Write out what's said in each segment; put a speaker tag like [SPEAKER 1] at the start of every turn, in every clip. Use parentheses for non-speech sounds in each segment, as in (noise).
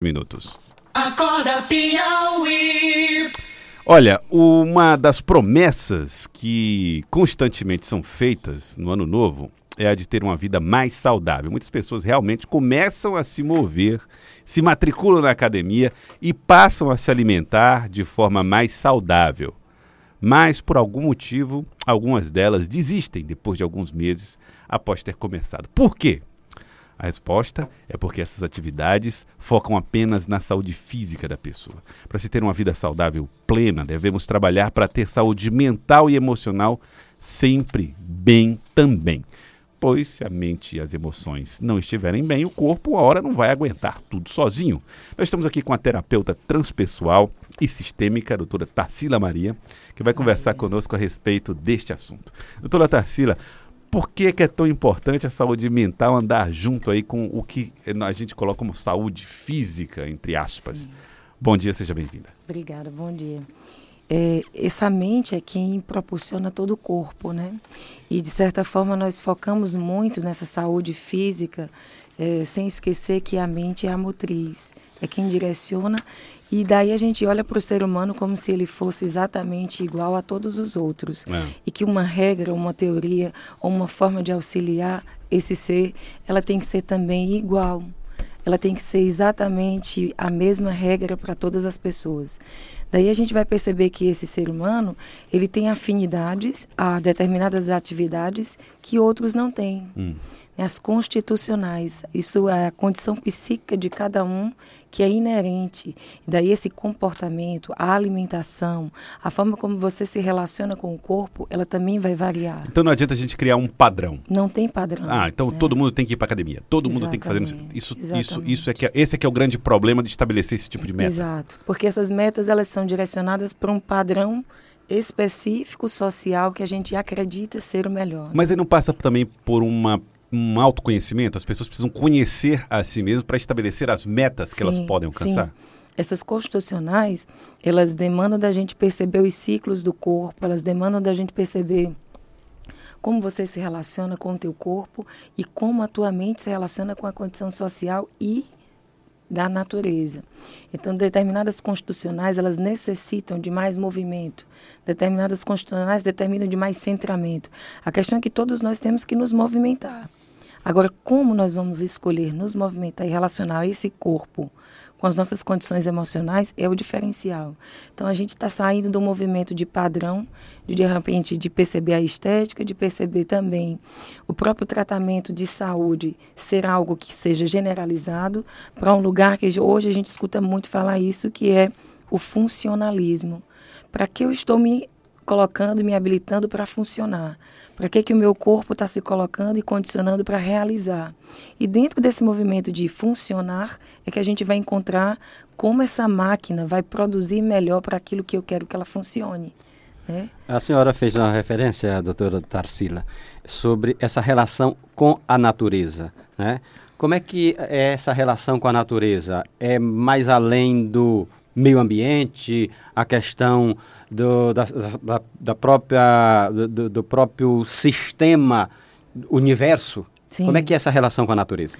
[SPEAKER 1] minutos. Acorda Piauí. Olha, uma das promessas que constantemente são feitas no ano novo é a de ter uma vida mais saudável. Muitas pessoas realmente começam a se mover, se matriculam na academia e passam a se alimentar de forma mais saudável. Mas, por algum motivo, algumas delas desistem depois de alguns meses após ter começado. Por quê? A resposta é porque essas atividades focam apenas na saúde física da pessoa. Para se ter uma vida saudável plena, devemos trabalhar para ter saúde mental e emocional sempre bem também. Pois se a mente e as emoções não estiverem bem, o corpo, a hora, não vai aguentar tudo sozinho. Nós estamos aqui com a terapeuta transpessoal e sistêmica, a doutora Tarsila Maria, que vai conversar conosco a respeito deste assunto. Doutora Tarsila, por que, que, é tão importante a saúde mental andar junto aí com o que a gente coloca como saúde física, entre aspas? Sim. Bom dia, seja bem-vinda.
[SPEAKER 2] Obrigada, bom dia. É, essa mente é quem proporciona todo o corpo, né? E de certa forma nós focamos muito nessa saúde física, é, sem esquecer que a mente é a motriz, é quem direciona e daí a gente olha para o ser humano como se ele fosse exatamente igual a todos os outros. É. E que uma regra, uma teoria ou uma forma de auxiliar esse ser, ela tem que ser também igual. Ela tem que ser exatamente a mesma regra para todas as pessoas. Daí a gente vai perceber que esse ser humano, ele tem afinidades a determinadas atividades que outros não têm. Hum. As constitucionais, isso é a condição psíquica de cada um que é inerente. Daí esse comportamento, a alimentação, a forma como você se relaciona com o corpo, ela também vai variar.
[SPEAKER 1] Então não adianta a gente criar um padrão.
[SPEAKER 2] Não tem padrão.
[SPEAKER 1] Ah, então né? todo mundo tem que ir para academia. Todo mundo tem que fazer isso. Isso, isso é que é, esse é que é o grande problema de estabelecer esse tipo de meta.
[SPEAKER 2] Exato, porque essas metas elas são direcionadas para um padrão específico social que a gente acredita ser o melhor.
[SPEAKER 1] Mas ele não passa também por uma um autoconhecimento? As pessoas precisam conhecer a si mesmas para estabelecer as metas que sim, elas podem alcançar? Sim.
[SPEAKER 2] Essas constitucionais, elas demandam da gente perceber os ciclos do corpo, elas demandam da gente perceber como você se relaciona com o teu corpo e como a tua mente se relaciona com a condição social e da natureza. Então, determinadas constitucionais, elas necessitam de mais movimento. Determinadas constitucionais determinam de mais centramento. A questão é que todos nós temos que nos movimentar. Agora, como nós vamos escolher nos movimentar e relacionar esse corpo com as nossas condições emocionais é o diferencial. Então a gente está saindo do movimento de padrão, de de repente de perceber a estética, de perceber também o próprio tratamento de saúde ser algo que seja generalizado para um lugar que hoje a gente escuta muito falar isso, que é o funcionalismo. Para que eu estou me colocando, me habilitando para funcionar? Para que, que o meu corpo está se colocando e condicionando para realizar? E dentro desse movimento de funcionar é que a gente vai encontrar como essa máquina vai produzir melhor para aquilo que eu quero que ela funcione. Né?
[SPEAKER 3] A senhora fez uma referência, doutora Tarsila, sobre essa relação com a natureza. Né? Como é que é essa relação com a natureza? É mais além do meio ambiente, a questão do, da, da, da própria, do, do, próprio sistema, universo. Sim. Como é que é essa relação com a natureza?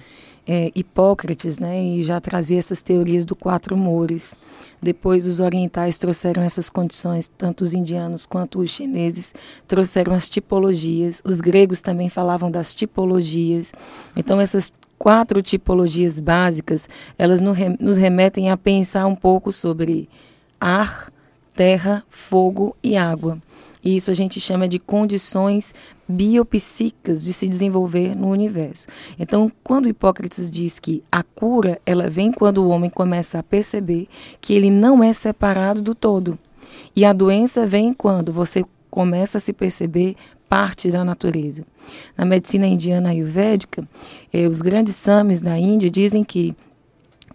[SPEAKER 2] É, Hipócrates, né, e já trazia essas teorias do quatro humores. Depois os orientais trouxeram essas condições, tanto os indianos quanto os chineses trouxeram as tipologias. Os gregos também falavam das tipologias. Então essas quatro tipologias básicas, elas nos remetem a pensar um pouco sobre ar, terra, fogo e água. E isso a gente chama de condições biopsíquicas de se desenvolver no universo. Então, quando Hipócrates diz que a cura, ela vem quando o homem começa a perceber que ele não é separado do todo. E a doença vem quando você começa a se perceber parte da natureza. Na medicina indiana ayurvédica, eh, os grandes samis da Índia dizem que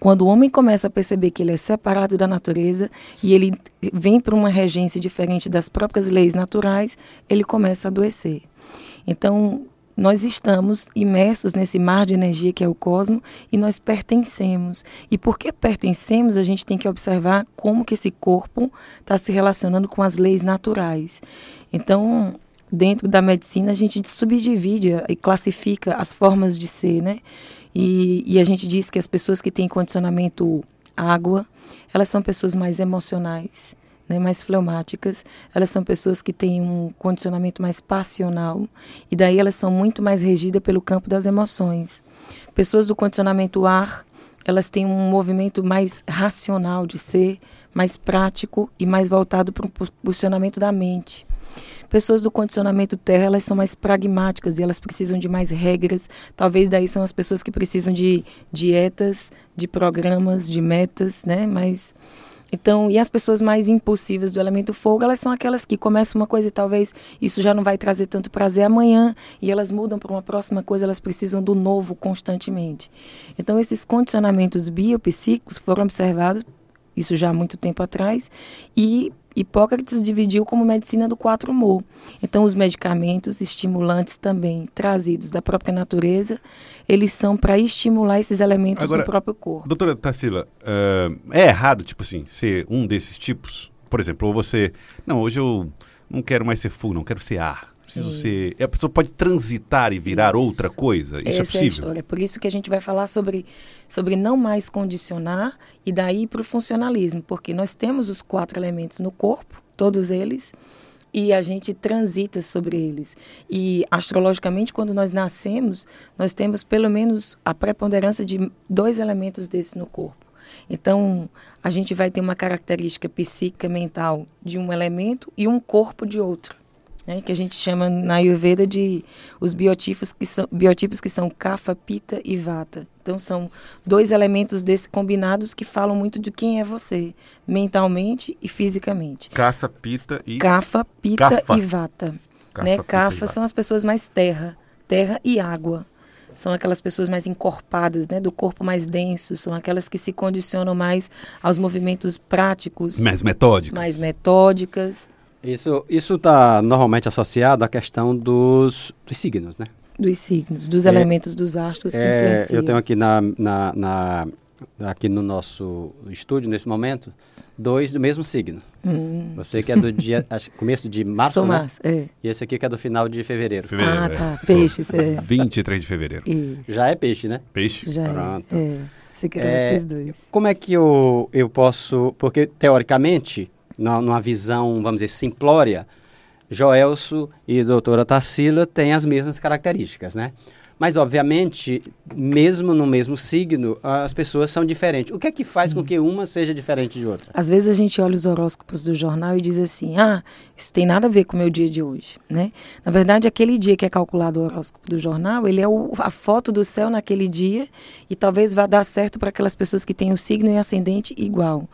[SPEAKER 2] quando o homem começa a perceber que ele é separado da natureza e ele vem para uma regência diferente das próprias leis naturais, ele começa a adoecer. Então, nós estamos imersos nesse mar de energia que é o cosmos e nós pertencemos. E porque pertencemos, a gente tem que observar como que esse corpo está se relacionando com as leis naturais. Então, dentro da medicina, a gente subdivide e classifica as formas de ser, né? E, e, a gente diz que as pessoas que têm condicionamento água, elas são pessoas mais emocionais, né, mais fleumáticas, elas são pessoas que têm um condicionamento mais passional e daí elas são muito mais regidas pelo campo das emoções. Pessoas do condicionamento ar, elas têm um movimento mais racional de ser, mais prático e mais voltado para o posicionamento da mente. Pessoas do condicionamento terra, elas são mais pragmáticas e elas precisam de mais regras. Talvez daí são as pessoas que precisam de dietas, de programas, de metas, né? Mas então, e as pessoas mais impulsivas do elemento fogo, elas são aquelas que começam uma coisa e talvez isso já não vai trazer tanto prazer amanhã e elas mudam para uma próxima coisa, elas precisam do novo constantemente. Então, esses condicionamentos biopsíquicos foram observados isso já há muito tempo atrás, e Hipócrates dividiu como medicina do 4 mo. Então, os medicamentos estimulantes também trazidos da própria natureza, eles são para estimular esses elementos Agora, no próprio corpo.
[SPEAKER 1] Doutora Tarsila, uh, é errado, tipo assim, ser um desses tipos? Por exemplo, ou você, não, hoje eu não quero mais ser fogo, não quero ser ar preciso Sim. ser. A pessoa pode transitar e virar isso. outra coisa? Isso é Essa é possível? É a
[SPEAKER 2] história. Por isso que a gente vai falar sobre, sobre não mais condicionar e daí para o funcionalismo, porque nós temos os quatro elementos no corpo, todos eles, e a gente transita sobre eles. E astrologicamente, quando nós nascemos, nós temos pelo menos a preponderância de dois elementos desses no corpo. Então, a gente vai ter uma característica psíquica mental de um elemento e um corpo de outro né, que a gente chama na Ayurveda de os biotipos que são, biotipos que são Kapha, Pita e Vata. Então são dois elementos desse combinados que falam muito de quem é você, mentalmente e fisicamente.
[SPEAKER 1] Kapha, Pita e
[SPEAKER 2] Kapha, Pita e Vata. Kapha, né? São as pessoas mais terra, terra e água. São aquelas pessoas mais encorpadas, né, do corpo mais denso, são aquelas que se condicionam mais aos movimentos práticos,
[SPEAKER 1] mais metódicas.
[SPEAKER 2] Mais metódicas
[SPEAKER 3] isso está normalmente associado à questão dos, dos signos, né?
[SPEAKER 2] Dos signos, dos é, elementos dos astros que é, influenciam.
[SPEAKER 3] Eu tenho aqui, na, na, na, aqui no nosso estúdio, nesse momento, dois do mesmo signo. Hum. Você que é do dia, (laughs) acho, começo de março, Sou né? Março, é. E esse aqui que é do final de fevereiro.
[SPEAKER 2] fevereiro ah, tá. É. Peixes, é.
[SPEAKER 1] 23 de fevereiro. Isso.
[SPEAKER 3] Já é peixe, né?
[SPEAKER 1] Peixe.
[SPEAKER 2] Já é, Pronto. é. Você quer é, vocês dois.
[SPEAKER 3] Como é que eu, eu posso... Porque, teoricamente, numa visão, vamos dizer, simplória, Joelso e doutora Tarsila têm as mesmas características, né? Mas, obviamente, mesmo no mesmo signo, as pessoas são diferentes. O que é que faz Sim. com que uma seja diferente de outra?
[SPEAKER 2] Às vezes a gente olha os horóscopos do jornal e diz assim: ah, isso tem nada a ver com o meu dia de hoje. Né? Na verdade, aquele dia que é calculado o horóscopo do jornal, ele é o, a foto do céu naquele dia e talvez vá dar certo para aquelas pessoas que têm o signo e ascendente igual.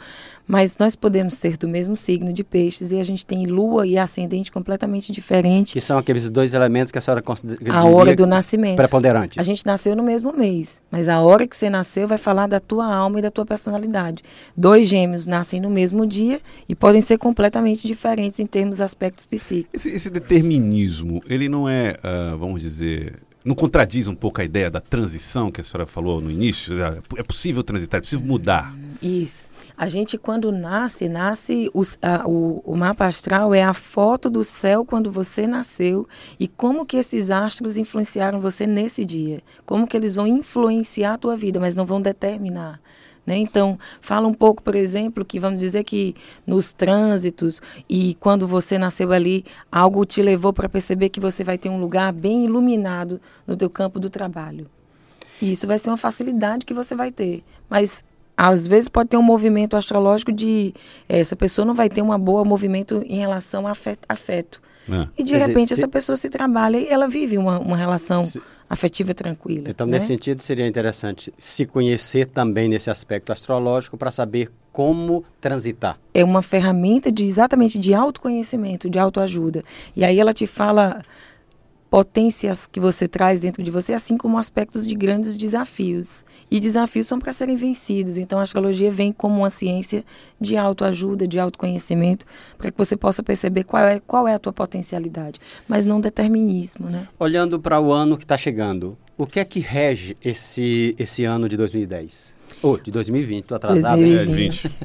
[SPEAKER 2] Mas nós podemos ser do mesmo signo de peixes e a gente tem lua e ascendente completamente diferente.
[SPEAKER 3] Que são aqueles dois elementos que a senhora considera.
[SPEAKER 2] A hora do nascimento.
[SPEAKER 3] Preponderantes.
[SPEAKER 2] A gente nasceu no mesmo mês, mas a hora que você nasceu vai falar da tua alma e da tua personalidade. Dois gêmeos nascem no mesmo dia e podem ser completamente diferentes em termos aspectos psíquicos.
[SPEAKER 1] Esse, esse determinismo, ele não é, uh, vamos dizer, não contradiz um pouco a ideia da transição que a senhora falou no início? É possível transitar, é possível mudar.
[SPEAKER 2] Isso. A gente, quando nasce, nasce os, a, o, o mapa astral é a foto do céu quando você nasceu e como que esses astros influenciaram você nesse dia. Como que eles vão influenciar a tua vida, mas não vão determinar. Né? Então, fala um pouco, por exemplo, que vamos dizer que nos trânsitos e quando você nasceu ali, algo te levou para perceber que você vai ter um lugar bem iluminado no teu campo do trabalho. E isso vai ser uma facilidade que você vai ter. Mas às vezes pode ter um movimento astrológico de eh, essa pessoa não vai ter um bom movimento em relação a afeto. afeto. É. E de Quer repente dizer, essa se... pessoa se trabalha e ela vive uma, uma relação se... afetiva tranquila.
[SPEAKER 3] Então,
[SPEAKER 2] né?
[SPEAKER 3] nesse sentido, seria interessante se conhecer também nesse aspecto astrológico para saber como transitar.
[SPEAKER 2] É uma ferramenta de exatamente de autoconhecimento, de autoajuda. E aí ela te fala potências que você traz dentro de você, assim como aspectos de grandes desafios. E desafios são para serem vencidos. Então a astrologia vem como uma ciência de autoajuda, de autoconhecimento, para que você possa perceber qual é, qual é a tua potencialidade, mas não determinismo, né?
[SPEAKER 3] Olhando para o ano que está chegando, o que é que rege esse, esse ano de 2010? Oh, de 2020, estou atrasado.
[SPEAKER 2] 2020.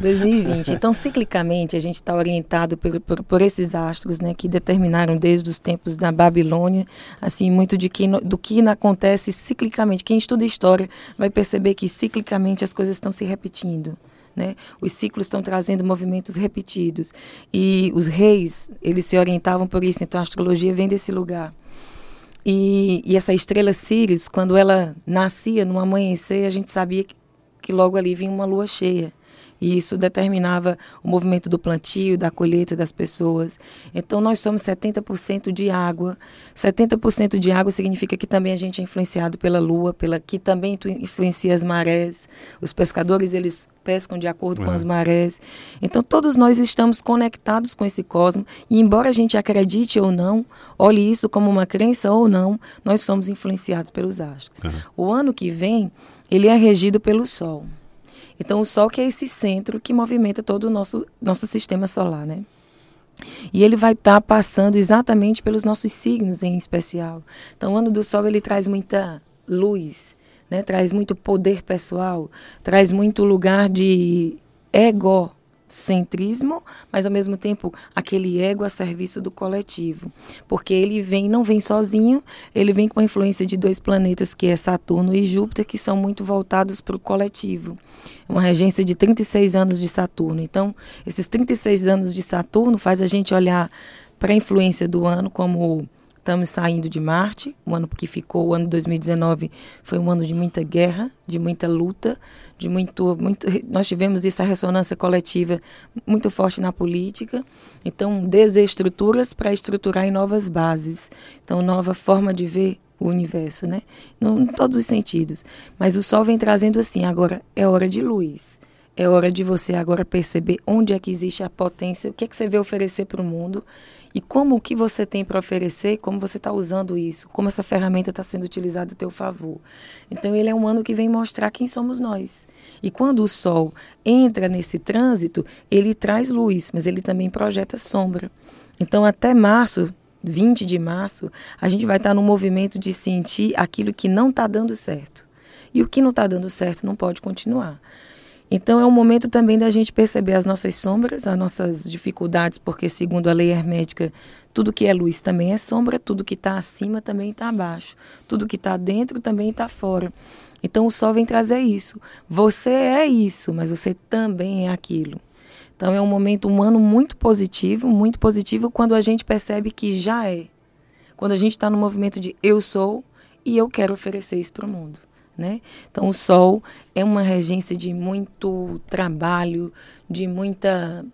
[SPEAKER 2] 2020. (laughs) Então, ciclicamente, a gente está orientado por, por, por, esses astros, né, que determinaram desde os tempos da Babilônia, assim, muito de que, do que acontece ciclicamente. Quem estuda história vai perceber que ciclicamente as coisas estão se repetindo. Né? Os ciclos estão trazendo movimentos repetidos. E os reis, eles se orientavam por isso. Então, a astrologia vem desse lugar. E, e, essa estrela Sirius, quando ela nascia no amanhecer, a gente sabia que, que logo ali vinha uma lua cheia. E isso determinava o movimento do plantio, da colheita das pessoas. Então, nós somos 70% de água. 70% de água significa que também a gente é influenciado pela lua, pela que também influencia as marés. Os pescadores, eles pescam de acordo é. com as marés. Então, todos nós estamos conectados com esse cosmos. E, embora a gente acredite ou não, olhe isso como uma crença ou não, nós somos influenciados pelos astros. Uhum. O ano que vem, ele é regido pelo Sol. Então, o Sol que é esse centro que movimenta todo o nosso, nosso sistema solar, né? E ele vai estar tá passando exatamente pelos nossos signos em especial. Então, o ano do Sol ele traz muita luz, né? traz muito poder pessoal, traz muito lugar de ego centrismo, mas ao mesmo tempo aquele ego a serviço do coletivo, porque ele vem não vem sozinho, ele vem com a influência de dois planetas que é Saturno e Júpiter que são muito voltados para o coletivo. Uma regência de 36 anos de Saturno. Então, esses 36 anos de Saturno faz a gente olhar para a influência do ano como Estamos saindo de Marte, o ano que ficou, o ano 2019 foi um ano de muita guerra, de muita luta, de muito, muito nós tivemos essa ressonância coletiva muito forte na política. Então, desestruturas para estruturar em novas bases. Então, nova forma de ver o universo, né? Em todos os sentidos. Mas o Sol vem trazendo assim, agora é hora de luz. É hora de você agora perceber onde é que existe a potência, o que é que você vê oferecer para o mundo e como o que você tem para oferecer, como você está usando isso, como essa ferramenta está sendo utilizada a teu favor. Então ele é um ano que vem mostrar quem somos nós. E quando o Sol entra nesse trânsito, ele traz luz, mas ele também projeta sombra. Então até março 20 de março, a gente vai estar tá no movimento de sentir aquilo que não está dando certo. E o que não está dando certo não pode continuar. Então é um momento também da gente perceber as nossas sombras, as nossas dificuldades, porque segundo a lei hermética, tudo que é luz também é sombra, tudo que está acima também está abaixo, tudo que está dentro também está fora. Então o sol vem trazer isso. Você é isso, mas você também é aquilo. Então é um momento humano muito positivo, muito positivo quando a gente percebe que já é. Quando a gente está no movimento de eu sou e eu quero oferecer isso para o mundo. Né? Então, o Sol é uma regência de muito trabalho, de muita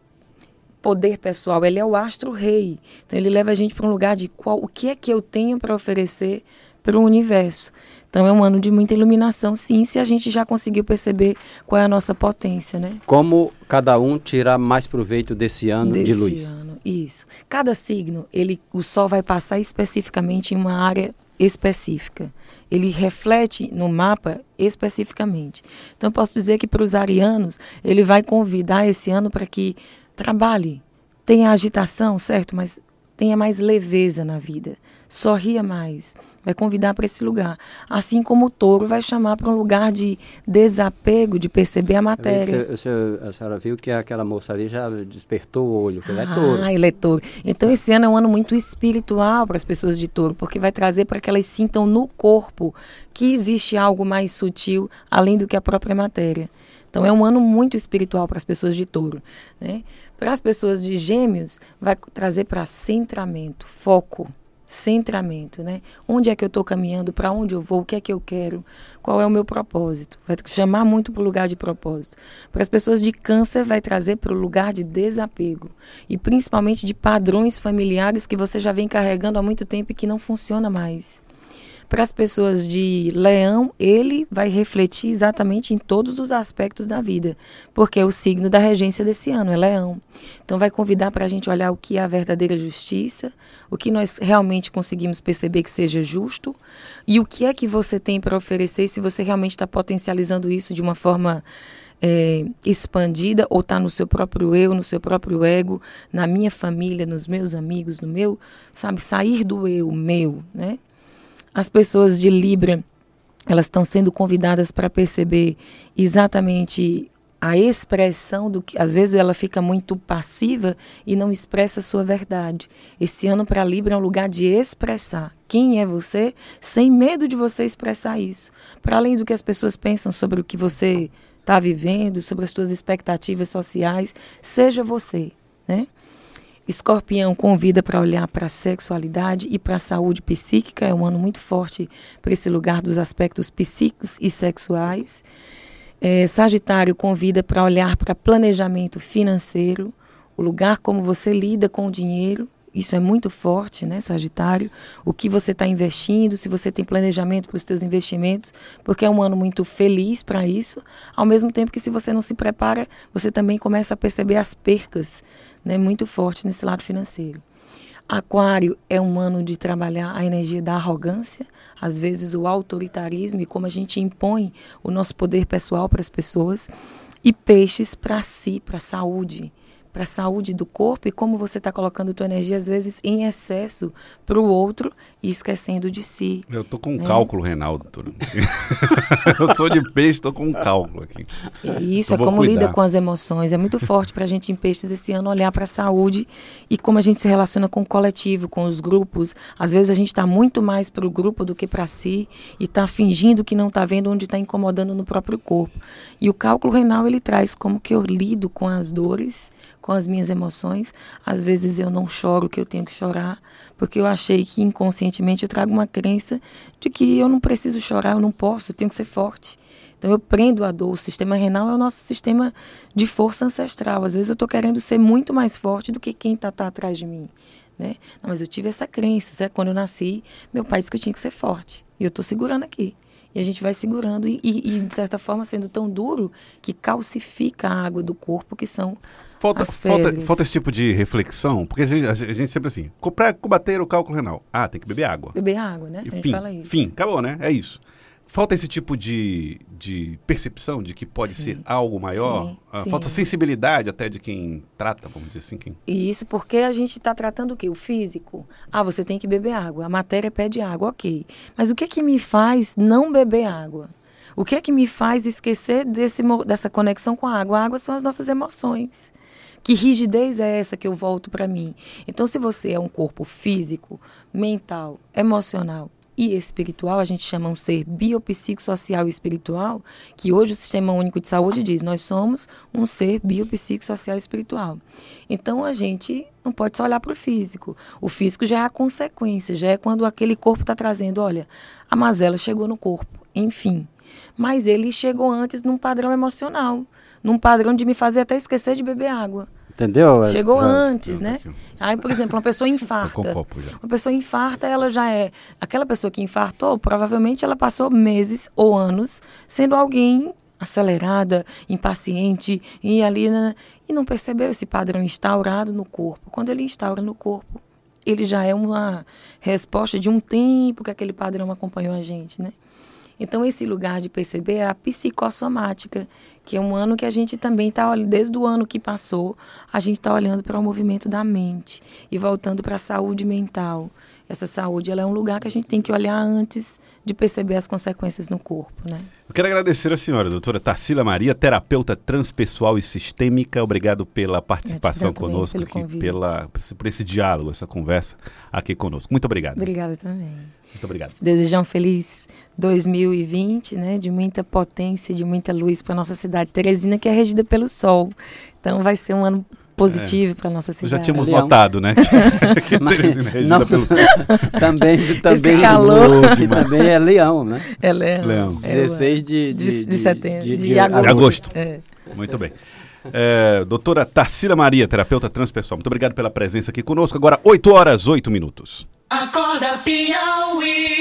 [SPEAKER 2] poder pessoal. Ele é o astro rei. Então, ele leva a gente para um lugar de qual, o que é que eu tenho para oferecer para o universo. Então, é um ano de muita iluminação, sim, se a gente já conseguiu perceber qual é a nossa potência, né?
[SPEAKER 3] Como cada um tirar mais proveito desse ano desse de luz? Ano,
[SPEAKER 2] isso. Cada signo, ele, o Sol vai passar especificamente em uma área específica ele reflete no mapa especificamente. Então, posso dizer que para os arianos, ele vai convidar esse ano para que trabalhe, tenha agitação, certo? Mas tenha mais leveza na vida, sorria mais, vai convidar para esse lugar. Assim como o touro vai chamar para um lugar de desapego, de perceber a matéria.
[SPEAKER 3] Você, a senhora viu que aquela moça ali já despertou o olho, que ele é touro.
[SPEAKER 2] Ah, ele é touro. Então esse ano é um ano muito espiritual para as pessoas de touro, porque vai trazer para que elas sintam no corpo que existe algo mais sutil além do que a própria matéria. Então é um ano muito espiritual para as pessoas de touro. Né? Para as pessoas de gêmeos, vai trazer para centramento, foco, centramento, né? Onde é que eu estou caminhando, para onde eu vou, o que é que eu quero, qual é o meu propósito. Vai chamar muito para o lugar de propósito. Para as pessoas de câncer, vai trazer para o lugar de desapego. E principalmente de padrões familiares que você já vem carregando há muito tempo e que não funciona mais. Para as pessoas de leão, ele vai refletir exatamente em todos os aspectos da vida, porque é o signo da regência desse ano, é leão. Então, vai convidar para a gente olhar o que é a verdadeira justiça, o que nós realmente conseguimos perceber que seja justo, e o que é que você tem para oferecer se você realmente está potencializando isso de uma forma. É, expandida ou está no seu próprio eu, no seu próprio ego, na minha família, nos meus amigos, no meu, sabe, sair do eu, meu, né? As pessoas de Libra elas estão sendo convidadas para perceber exatamente a expressão do que às vezes ela fica muito passiva e não expressa a sua verdade. Esse ano para Libra é um lugar de expressar quem é você, sem medo de você expressar isso. Para além do que as pessoas pensam sobre o que você está vivendo, sobre as suas expectativas sociais, seja você, né? Escorpião convida para olhar para a sexualidade e para a saúde psíquica. É um ano muito forte para esse lugar dos aspectos psíquicos e sexuais. É, Sagitário convida para olhar para planejamento financeiro, o lugar como você lida com o dinheiro. Isso é muito forte, né, Sagitário? O que você está investindo, se você tem planejamento para os seus investimentos, porque é um ano muito feliz para isso. Ao mesmo tempo que se você não se prepara, você também começa a perceber as percas né, muito forte nesse lado financeiro. Aquário é um ano de trabalhar a energia da arrogância, às vezes o autoritarismo e como a gente impõe o nosso poder pessoal para as pessoas. E peixes para si, para a saúde para a saúde do corpo e como você está colocando tua energia às vezes em excesso para o outro e esquecendo de si.
[SPEAKER 1] Eu tô com um né? cálculo renal, doutora. (laughs) eu sou de peixe, tô com um cálculo aqui.
[SPEAKER 2] E isso eu é como cuidar. lida com as emoções. É muito forte para a gente em peixes esse ano olhar para a saúde e como a gente se relaciona com o coletivo, com os grupos. Às vezes a gente está muito mais para o grupo do que para si e está fingindo que não está vendo onde está incomodando no próprio corpo. E o cálculo renal ele traz como que eu lido com as dores com as minhas emoções. Às vezes eu não choro que eu tenho que chorar, porque eu achei que inconscientemente eu trago uma crença de que eu não preciso chorar, eu não posso, eu tenho que ser forte. Então eu prendo a dor. O sistema renal é o nosso sistema de força ancestral. Às vezes eu estou querendo ser muito mais forte do que quem está tá atrás de mim. Né? Não, mas eu tive essa crença. Quando eu nasci, meu pai disse que eu tinha que ser forte. E eu estou segurando aqui. E a gente vai segurando e, e, e, de certa forma, sendo tão duro que calcifica a água do corpo, que são
[SPEAKER 1] falta, falta, falta esse tipo de reflexão, porque a gente, a gente sempre assim, para combater o cálculo renal, ah, tem que beber água.
[SPEAKER 2] Beber água, né?
[SPEAKER 1] E, a gente fim, fala isso. Fim, acabou, né? É isso. Falta esse tipo de, de percepção de que pode sim, ser algo maior? Sim, ah, falta sensibilidade até de quem trata, vamos dizer assim. Quem...
[SPEAKER 2] E isso porque a gente está tratando o quê? O físico. Ah, você tem que beber água. A matéria pede água, ok. Mas o que, que me faz não beber água? O que é que me faz esquecer desse, dessa conexão com a água? A água são as nossas emoções. Que rigidez é essa que eu volto para mim? Então, se você é um corpo físico, mental, emocional e espiritual, a gente chama um ser biopsicossocial e espiritual, que hoje o Sistema Único de Saúde diz, nós somos um ser biopsicossocial e espiritual. Então, a gente não pode só olhar para o físico. O físico já é a consequência, já é quando aquele corpo está trazendo, olha, a mazela chegou no corpo, enfim. Mas ele chegou antes num padrão emocional num padrão de me fazer até esquecer de beber água.
[SPEAKER 3] Entendeu?
[SPEAKER 2] Chegou já, antes, né? Aí, por exemplo, uma pessoa (laughs) infarta. uma pessoa infarta, ela já é. Aquela pessoa que infartou, provavelmente ela passou meses ou anos sendo alguém acelerada, impaciente, e ali, né, e não percebeu esse padrão instaurado no corpo. Quando ele instaura no corpo, ele já é uma resposta de um tempo que aquele padrão acompanhou a gente, né? Então, esse lugar de perceber é a psicossomática, que é um ano que a gente também está olhando, desde o ano que passou, a gente está olhando para o movimento da mente e voltando para a saúde mental. Essa saúde ela é um lugar que a gente tem que olhar antes de perceber as consequências no corpo. Né?
[SPEAKER 1] Eu quero agradecer a senhora, doutora Tarsila Maria, terapeuta transpessoal e sistêmica. Obrigado pela participação conosco aqui, pela, por esse diálogo, essa conversa aqui conosco. Muito obrigado.
[SPEAKER 2] Obrigada também.
[SPEAKER 1] Muito obrigado.
[SPEAKER 2] Desejar um feliz 2020, né, de muita potência, de muita luz para nossa cidade Teresina, que é regida pelo sol. Então vai ser um ano positivo é. para nossa cidade.
[SPEAKER 1] Já tínhamos Leão. notado, né? (laughs) que,
[SPEAKER 3] Mas, é pelo... (laughs) também também, (laughs)
[SPEAKER 2] calor.
[SPEAKER 3] também é Leão, né?
[SPEAKER 2] É Leão.
[SPEAKER 3] Leão. 16 de,
[SPEAKER 2] de, de, de setembro, de,
[SPEAKER 1] de, de agosto. agosto. É. Muito bem. É, doutora Tarsila Maria, terapeuta transpessoal, muito obrigado pela presença aqui conosco. Agora, 8 horas, 8 minutos. Acorda Piauí.